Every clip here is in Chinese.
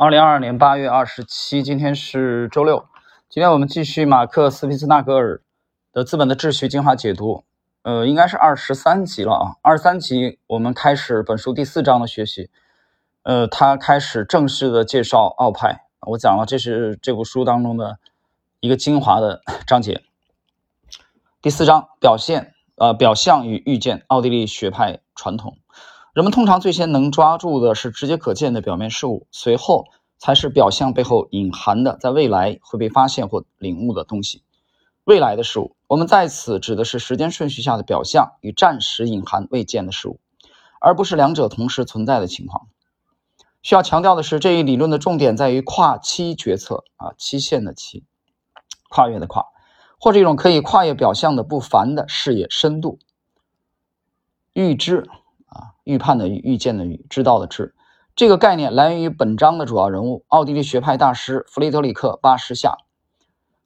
二零二二年八月二十七，今天是周六。今天我们继续马克·思皮斯纳格尔的《资本的秩序》精华解读，呃，应该是二十三集了啊。二十三集我们开始本书第四章的学习，呃，他开始正式的介绍奥派。我讲了，这是这部书当中的一个精华的章节。第四章表现，呃，表象与预见，奥地利学派传统。人们通常最先能抓住的是直接可见的表面事物，随后才是表象背后隐含的，在未来会被发现或领悟的东西。未来的事物，我们在此指的是时间顺序下的表象与暂时隐含未见的事物，而不是两者同时存在的情况。需要强调的是，这一理论的重点在于跨期决策啊，期限的期，跨越的跨，或者一种可以跨越表象的不凡的视野深度，预知。预判的预，预见的预，知道的知，这个概念来源于本章的主要人物——奥地利学派大师弗雷德里克·巴什夏。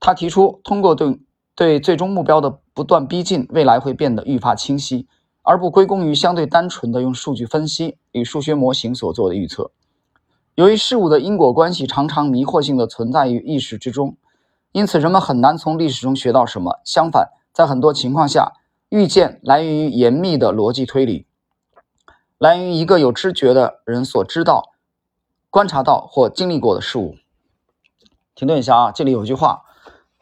他提出，通过对对最终目标的不断逼近，未来会变得愈发清晰，而不归功于相对单纯的用数据分析与数学模型所做的预测。由于事物的因果关系常常迷惑性的存在于意识之中，因此人们很难从历史中学到什么。相反，在很多情况下，预见来源于严密的逻辑推理。来源于一个有知觉的人所知道、观察到或经历过的事物。停顿一下啊，这里有一句话，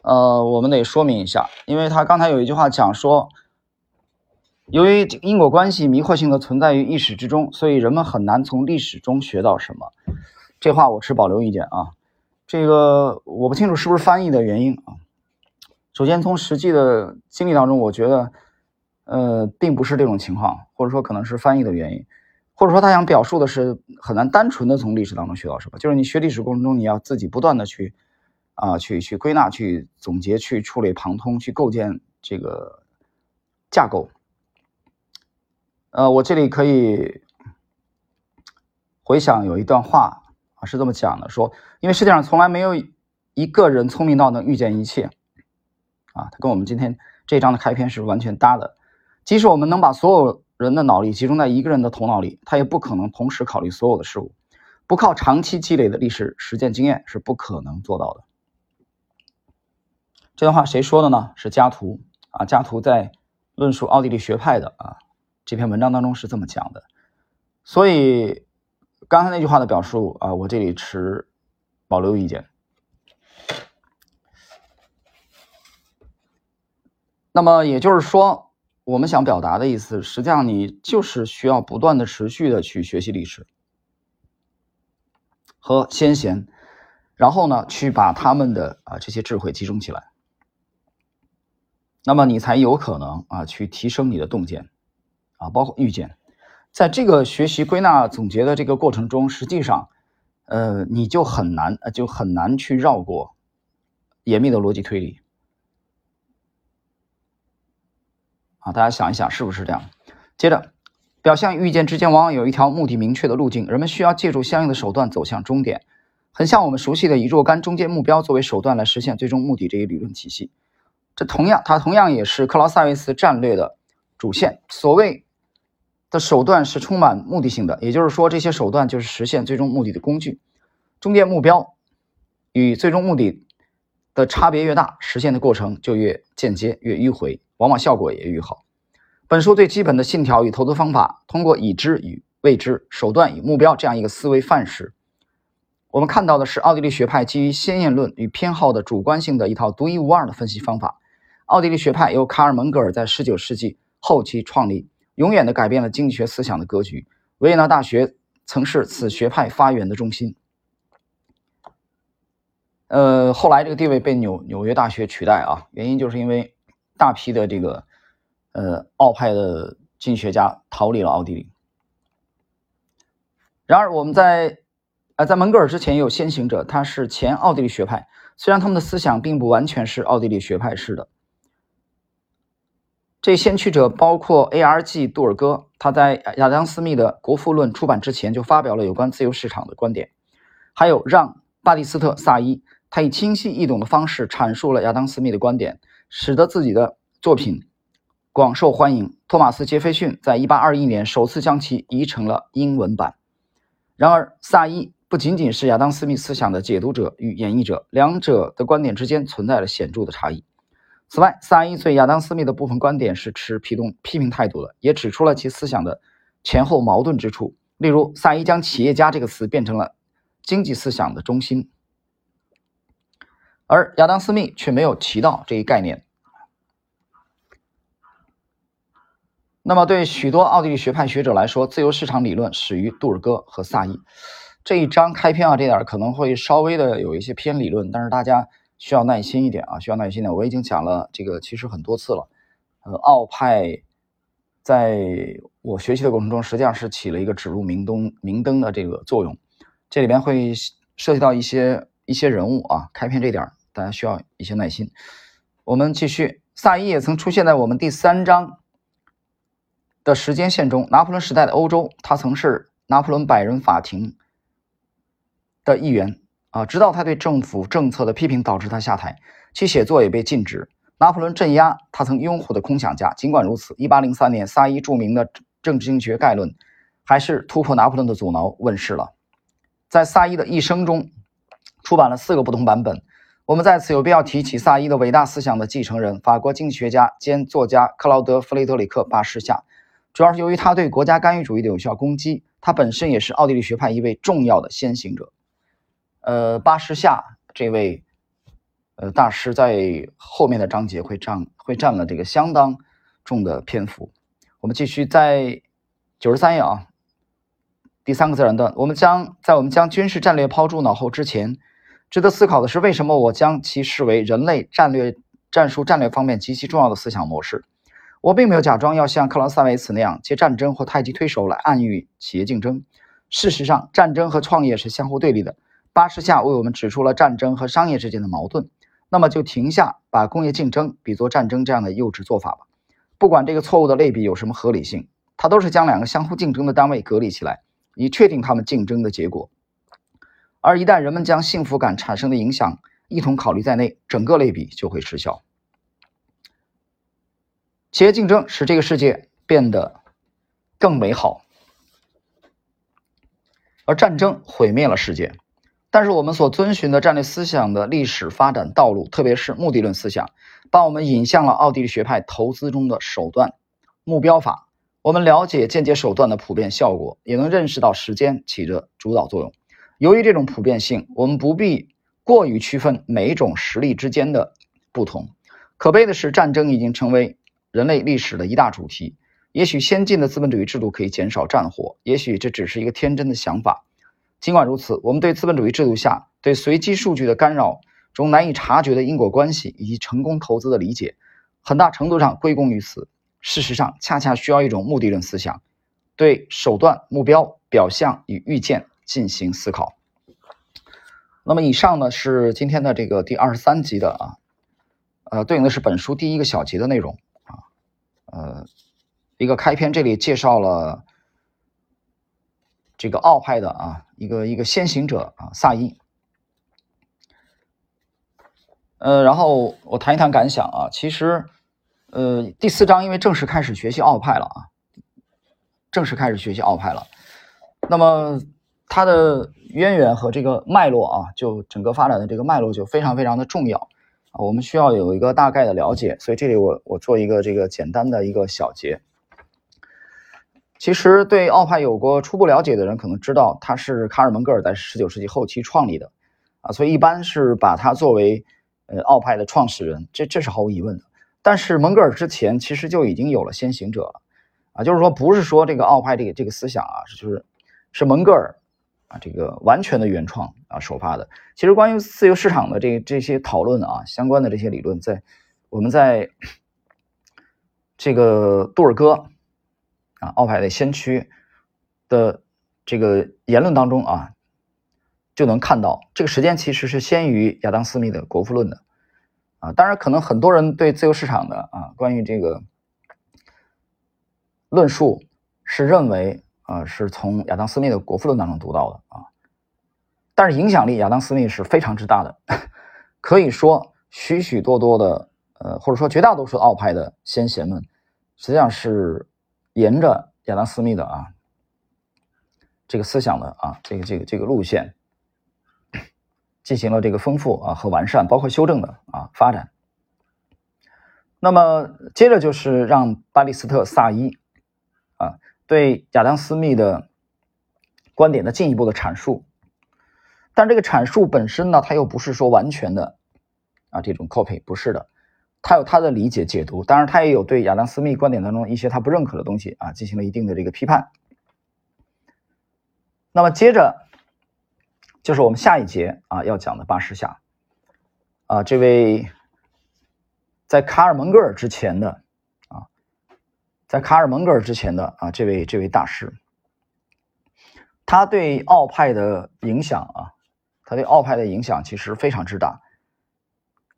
呃，我们得说明一下，因为他刚才有一句话讲说，由于因果关系迷惑性的存在于意识之中，所以人们很难从历史中学到什么。这话我持保留意见啊，这个我不清楚是不是翻译的原因啊。首先从实际的经历当中，我觉得。呃，并不是这种情况，或者说可能是翻译的原因，或者说他想表述的是很难单纯的从历史当中学到什么，就是你学历史过程中，你要自己不断的去啊，去去归纳、去总结、去触类旁通、去构建这个架构。呃，我这里可以回想有一段话啊，是这么讲的：说，因为世界上从来没有一个人聪明到能预见一切啊，他跟我们今天这一章的开篇是完全搭的。即使我们能把所有人的脑力集中在一个人的头脑里，他也不可能同时考虑所有的事物。不靠长期积累的历史实践经验是不可能做到的。这段话谁说的呢？是加图啊，加图在论述奥地利学派的啊这篇文章当中是这么讲的。所以刚才那句话的表述啊，我这里持保留意见。那么也就是说。我们想表达的意思，实际上你就是需要不断的、持续的去学习历史和先贤，然后呢，去把他们的啊这些智慧集中起来，那么你才有可能啊去提升你的洞见啊，包括预见。在这个学习、归纳、总结的这个过程中，实际上，呃，你就很难，就很难去绕过严密的逻辑推理。啊，大家想一想，是不是这样？接着，表象与预见之间往往有一条目的明确的路径，人们需要借助相应的手段走向终点，很像我们熟悉的以若干中间目标作为手段来实现最终目的这一理论体系。这同样，它同样也是克劳塞维茨战略的主线。所谓的手段是充满目的性的，也就是说，这些手段就是实现最终目的的工具。中间目标与最终目的的差别越大，实现的过程就越间接、越迂回。往往效果也愈好。本书最基本的信条与投资方法，通过已知与未知、手段与目标这样一个思维范式，我们看到的是奥地利学派基于先验论与偏好的主观性的一套独一无二的分析方法。奥地利学派由卡尔·门格尔在19世纪后期创立，永远的改变了经济学思想的格局。维也纳大学曾是此学派发源的中心。呃，后来这个地位被纽纽约大学取代啊，原因就是因为。大批的这个呃奥派的经济学家逃离了奥地利。然而，我们在呃在门格尔之前也有先行者，他是前奥地利学派，虽然他们的思想并不完全是奥地利学派式的。这先驱者包括 A.R.G. 杜尔戈，他在亚当斯密的《国富论》出版之前就发表了有关自由市场的观点。还有让巴蒂斯特·萨伊，他以清晰易懂的方式阐述了亚当斯密的观点。使得自己的作品广受欢迎。托马斯·杰斐逊在1821年首次将其译成了英文版。然而，萨伊不仅仅是亚当·斯密思想的解读者与演绎者，两者的观点之间存在了显著的差异。此外，萨伊对亚当·斯密的部分观点是持批动批评态度的，也指出了其思想的前后矛盾之处。例如，萨伊将“企业家”这个词变成了经济思想的中心，而亚当·斯密却没有提到这一概念。那么，对许多奥地利学派学者来说，自由市场理论始于杜尔戈和萨伊。这一章开篇啊，这点可能会稍微的有一些偏理论，但是大家需要耐心一点啊，需要耐心点。我已经讲了这个其实很多次了。呃，奥派在我学习的过程中，实际上是起了一个指路明灯明灯的这个作用。这里边会涉及到一些一些人物啊，开篇这点大家需要一些耐心。我们继续，萨伊也曾出现在我们第三章的时间线中。拿破仑时代的欧洲，他曾是拿破仑百人法庭。的一员啊，直到他对政府政策的批评导致他下台，其写作也被禁止。拿破仑镇压他曾拥护的空想家。尽管如此，1803年，萨伊著名的政治经济学概论还是突破拿破仑的阻挠问世了。在萨伊的一生中，出版了四个不同版本。我们在此有必要提起萨伊的伟大思想的继承人——法国经济学家兼作家克劳德·弗雷德里克·巴士夏。主要是由于他对国家干预主义的有效攻击，他本身也是奥地利学派一位重要的先行者。呃，巴士夏这位呃大师在后面的章节会占会占了这个相当重的篇幅。我们继续在九十三页啊，第三个自然段，我们将在我们将军事战略抛诸脑后之前，值得思考的是为什么我将其视为人类战略战术战略方面极其重要的思想模式。我并没有假装要像克劳塞维茨那样借战争或太极推手来暗喻企业竞争。事实上，战争和创业是相互对立的。巴士下为我们指出了战争和商业之间的矛盾，那么就停下把工业竞争比作战争这样的幼稚做法吧。不管这个错误的类比有什么合理性，它都是将两个相互竞争的单位隔离起来，以确定他们竞争的结果。而一旦人们将幸福感产生的影响一同考虑在内，整个类比就会失效。企业竞争使这个世界变得更美好，而战争毁灭了世界。但是我们所遵循的战略思想的历史发展道路，特别是目的论思想，把我们引向了奥地利学派投资中的手段目标法。我们了解间接手段的普遍效果，也能认识到时间起着主导作用。由于这种普遍性，我们不必过于区分每一种实力之间的不同。可悲的是，战争已经成为人类历史的一大主题。也许先进的资本主义制度可以减少战火，也许这只是一个天真的想法。尽管如此，我们对资本主义制度下对随机数据的干扰中难以察觉的因果关系以及成功投资的理解，很大程度上归功于此。事实上，恰恰需要一种目的论思想，对手段、目标、表象与预见进行思考。那么，以上呢是今天的这个第二十三集的啊，呃，对应的是本书第一个小节的内容啊，呃，一个开篇，这里介绍了。这个奥派的啊，一个一个先行者啊，萨伊。呃，然后我谈一谈感想啊，其实，呃，第四章因为正式开始学习奥派了啊，正式开始学习奥派了，那么它的渊源和这个脉络啊，就整个发展的这个脉络就非常非常的重要啊，我们需要有一个大概的了解，所以这里我我做一个这个简单的一个小结。其实对奥派有过初步了解的人可能知道，他是卡尔蒙格尔在十九世纪后期创立的，啊，所以一般是把他作为呃奥派的创始人，这这是毫无疑问的。但是蒙格尔之前其实就已经有了先行者了，啊，就是说不是说这个奥派这个这个思想啊，就是是蒙格尔啊这个完全的原创啊首发的。其实关于自由市场的这这些讨论啊，相关的这些理论，在我们在这个杜尔戈。啊，奥派的先驱的这个言论当中啊，就能看到这个时间其实是先于亚当斯密的《国富论》的啊。当然，可能很多人对自由市场的啊关于这个论述是认为啊是从亚当斯密的《国富论》当中读到的啊。但是影响力，亚当斯密是非常之大的，可以说许许多多的呃，或者说绝大多数奥派的先贤们，实际上是。沿着亚当·斯密的啊这个思想的啊这个这个这个路线进行了这个丰富啊和完善，包括修正的啊发展。那么接着就是让巴利斯特萨伊啊对亚当斯密的观点的进一步的阐述，但这个阐述本身呢，它又不是说完全的啊这种 copy，不是的，他有他的理解解读，当然他也有对亚当斯密观点当中一些他不认可的东西啊进行了一定的这个批判。那么接着就是我们下一节啊要讲的巴士下啊这位。在卡尔蒙格尔之前的，在卡尔蒙格尔之前的啊，这位这位大师，他对奥派的影响啊，他对奥派的影响其实非常之大。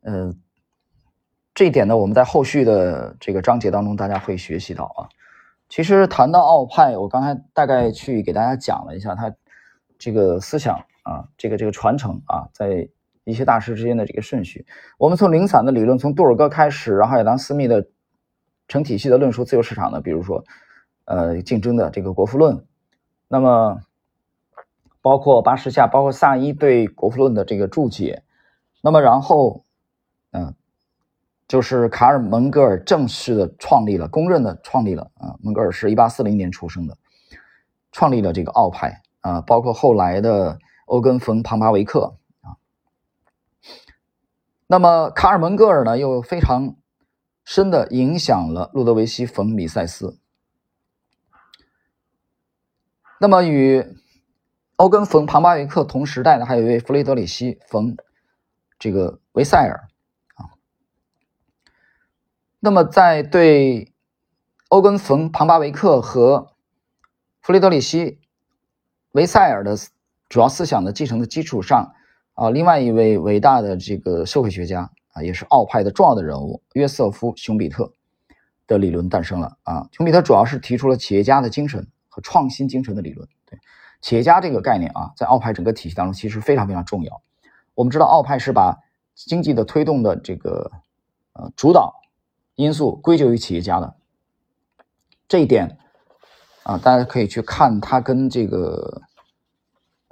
嗯，这一点呢，我们在后续的这个章节当中，大家会学习到啊。其实谈到奥派，我刚才大概去给大家讲了一下他这个思想啊，这个这个传承啊，在。一些大师之间的这个顺序，我们从零散的理论，从杜尔哥开始，然后亚当斯密的成体系的论述自由市场的，比如说，呃，竞争的这个国富论，那么包括巴士夏，包括萨伊对国富论的这个注解，那么然后，嗯，就是卡尔蒙格尔正式的创立了，公认的创立了啊，蒙格尔是一八四零年出生的，创立了这个奥派啊，包括后来的欧根冯庞巴维克。啊那么卡尔蒙格尔呢，又非常深的影响了路德维希·冯·米塞斯。那么与欧根·冯·庞巴维克同时代的，还有一位弗雷德里希·冯这个维塞尔啊。那么在对欧根·冯·庞巴维克和弗雷德里希·维塞尔的主要思想的继承的基础上。啊，另外一位伟大的这个社会学家啊，也是奥派的重要的人物约瑟夫·熊彼特的理论诞生了啊。熊彼特主要是提出了企业家的精神和创新精神的理论。对，企业家这个概念啊，在奥派整个体系当中其实非常非常重要。我们知道奥派是把经济的推动的这个呃主导因素归咎于企业家的这一点啊，大家可以去看他跟这个。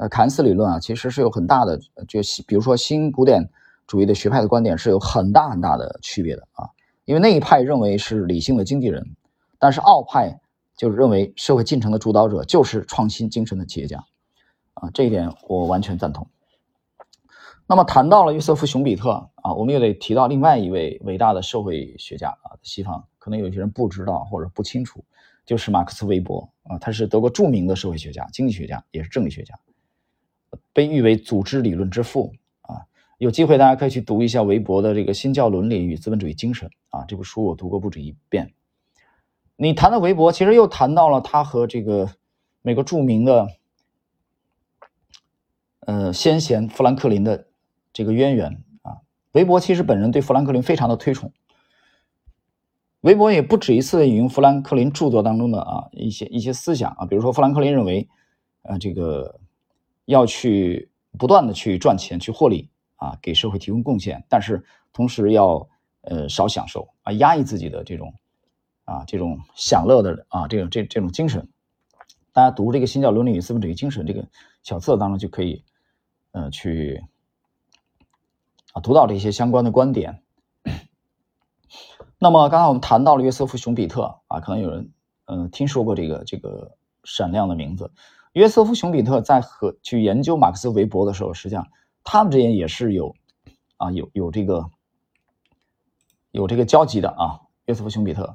呃，凯恩斯理论啊，其实是有很大的，就比如说新古典主义的学派的观点是有很大很大的区别的啊。因为那一派认为是理性的经纪人，但是奥派就认为社会进程的主导者就是创新精神的企业家啊。这一点我完全赞同。那么谈到了约瑟夫·熊彼特啊，我们也得提到另外一位伟大的社会学家啊，西方可能有些人不知道或者不清楚，就是马克思·韦伯啊，他是德国著名的社会学家、经济学家，也是政治学家。被誉为组织理论之父，有机会大家可以去读一下韦伯的这个《新教伦理与资本主义精神》啊，这部书我读过不止一遍。你谈到韦伯，其实又谈到了他和这个美国著名的呃先贤富兰克林的这个渊源啊。韦伯其实本人对富兰克林非常的推崇，韦伯也不止一次引用富兰克林著作当中的啊一些一些思想啊，比如说富兰克林认为，呃这个。要去不断的去赚钱去获利啊，给社会提供贡献，但是同时要呃少享受啊，压抑自己的这种啊这种享乐的啊这种这这种精神。大家读这个《新教伦理与资本主义精神》这个小册当中就可以呃去啊读到这些相关的观点。那么刚才我们谈到了约瑟夫·熊彼特啊，可能有人嗯听说过这个这个闪亮的名字。约瑟夫·熊彼特在和去研究马克思韦伯的时候，实际上他们之间也是有啊有有这个有这个交集的啊。约瑟夫·熊彼特，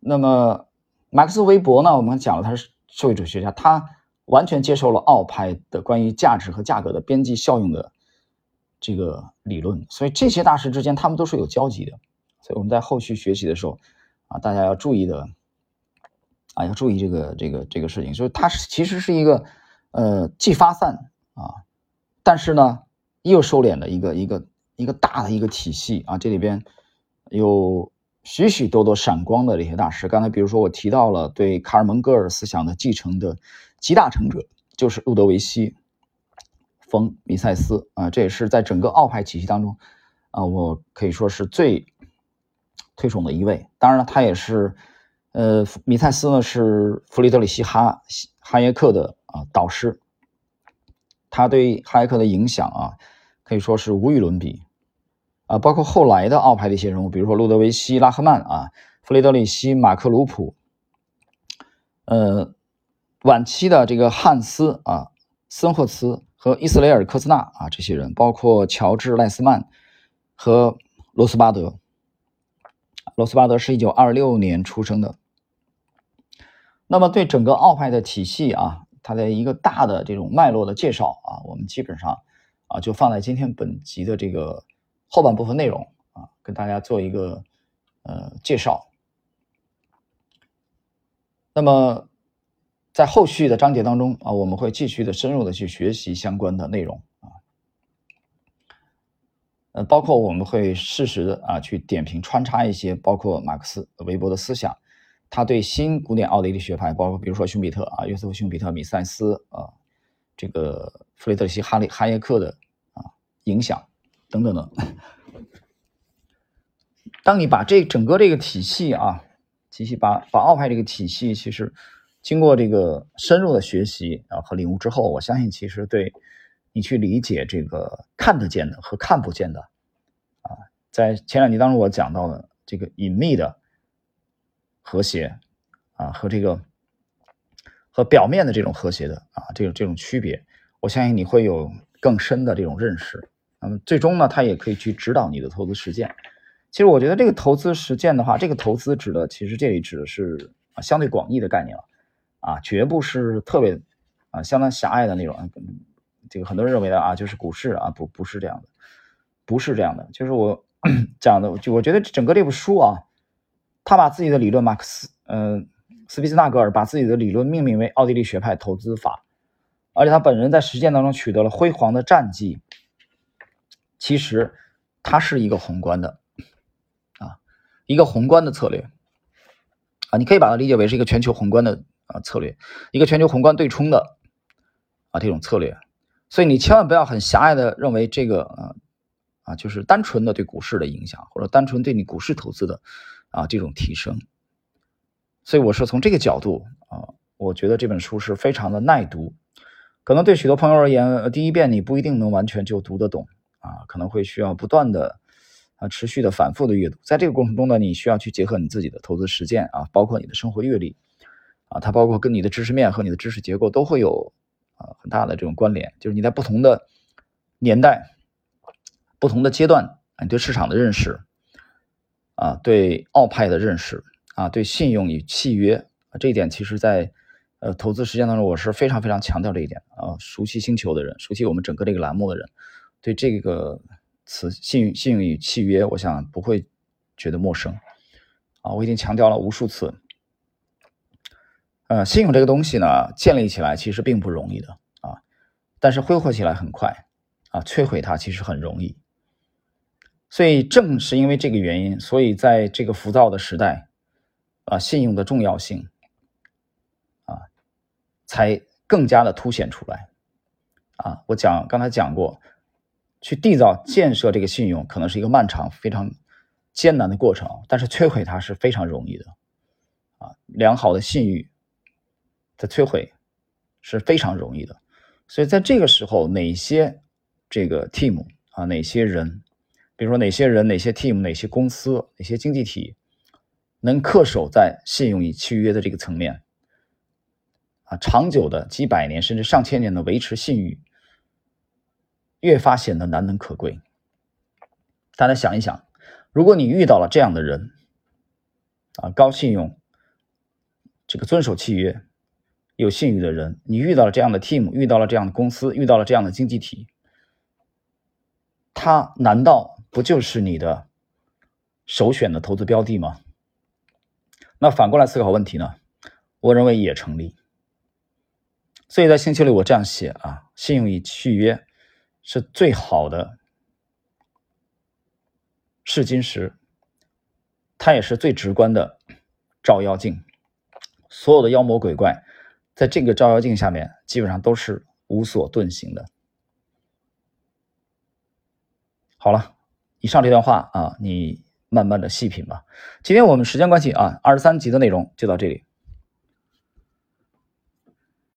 那么马克思韦伯呢？我们讲了他是社会主义学家，他完全接受了奥派的关于价值和价格的边际效应的这个理论，所以这些大师之间他们都是有交集的。所以我们在后续学习的时候啊，大家要注意的。啊，要注意这个这个这个事情，所以它是其实是一个，呃，既发散啊，但是呢又收敛的一个一个一个大的一个体系啊。这里边有许许多多闪光的这些大师。刚才比如说我提到了对卡尔蒙格尔思想的继承的集大成者，就是路德维希·冯·米塞斯啊，这也是在整个奥派体系当中啊，我可以说是最推崇的一位。当然了，他也是。呃，米塞斯呢是弗里德里希哈哈耶克的啊导师，他对哈耶克的影响啊，可以说是无与伦比啊。包括后来的奥派的一些人物，比如说路德维希·拉赫曼啊、弗雷德里希·马克鲁普，呃，晚期的这个汉斯啊、森霍茨和伊斯雷尔·科兹纳啊这些人，包括乔治·赖斯曼和罗斯巴德。罗斯巴德是一九二六年出生的。那么，对整个奥派的体系啊，它的一个大的这种脉络的介绍啊，我们基本上啊就放在今天本集的这个后半部分内容啊，跟大家做一个呃介绍。那么，在后续的章节当中啊，我们会继续的深入的去学习相关的内容啊，呃，包括我们会适时的啊去点评穿插一些包括马克思、韦伯的思想。他对新古典奥地利学派，包括比如说熊彼特啊、约瑟夫·熊彼特、米塞斯啊，这个弗雷德西·哈利哈耶克的影响等等的。当你把这整个这个体系啊，体系把把奥派这个体系，其实经过这个深入的学习啊和领悟之后，我相信其实对你去理解这个看得见的和看不见的啊，在前两集当中我讲到的这个隐秘的。和谐啊，和这个和表面的这种和谐的啊，这种这种区别，我相信你会有更深的这种认识。那么最终呢，它也可以去指导你的投资实践。其实我觉得这个投资实践的话，这个投资指的其实这里指的是啊相对广义的概念了啊，绝不是特别啊相当狭隘的那种。这个很多人认为的啊，就是股市啊，不不是这样的，不是这样的。就是我 讲的，就我觉得整个这部书啊。他把自己的理论，马克思，嗯，斯皮斯纳格尔把自己的理论命名为奥地利学派投资法，而且他本人在实践当中取得了辉煌的战绩。其实，它是一个宏观的，啊，一个宏观的策略，啊，你可以把它理解为是一个全球宏观的啊策略，一个全球宏观对冲的啊这种策略。所以你千万不要很狭隘的认为这个啊啊就是单纯的对股市的影响，或者单纯对你股市投资的。啊，这种提升，所以我是从这个角度啊，我觉得这本书是非常的耐读。可能对许多朋友而言，第一遍你不一定能完全就读得懂啊，可能会需要不断的啊持续的反复的阅读。在这个过程中呢，你需要去结合你自己的投资实践啊，包括你的生活阅历啊，它包括跟你的知识面和你的知识结构都会有啊很大的这种关联。就是你在不同的年代、不同的阶段，你对市场的认识。啊，对奥派的认识啊，对信用与契约啊，这一点其实，在呃投资实践当中，我是非常非常强调这一点啊。熟悉星球的人，熟悉我们整个这个栏目的人，对这个词“信信用与契约”，我想不会觉得陌生啊。我已经强调了无数次，呃，信用这个东西呢，建立起来其实并不容易的啊，但是挥霍起来很快啊，摧毁它其实很容易。所以正是因为这个原因，所以在这个浮躁的时代，啊，信用的重要性，啊，才更加的凸显出来。啊，我讲刚才讲过，去缔造建设这个信用，可能是一个漫长、非常艰难的过程，但是摧毁它是非常容易的。啊，良好的信誉的摧毁是非常容易的。所以在这个时候，哪些这个 team 啊，哪些人？比如说哪些人、哪些 team、哪些公司、哪些经济体能恪守在信用与契约的这个层面啊，长久的几百年甚至上千年的维持信誉，越发显得难能可贵。大家想一想，如果你遇到了这样的人啊，高信用、这个遵守契约、有信誉的人，你遇到了这样的 team，遇到了这样的公司，遇到了这样的经济体，他难道？不就是你的首选的投资标的吗？那反过来思考问题呢？我认为也成立。所以在星期六我这样写啊：信用与契约是最好的试金石，它也是最直观的照妖镜。所有的妖魔鬼怪在这个照妖镜下面，基本上都是无所遁形的。好了。以上这段话啊，你慢慢的细品吧。今天我们时间关系啊，二十三集的内容就到这里。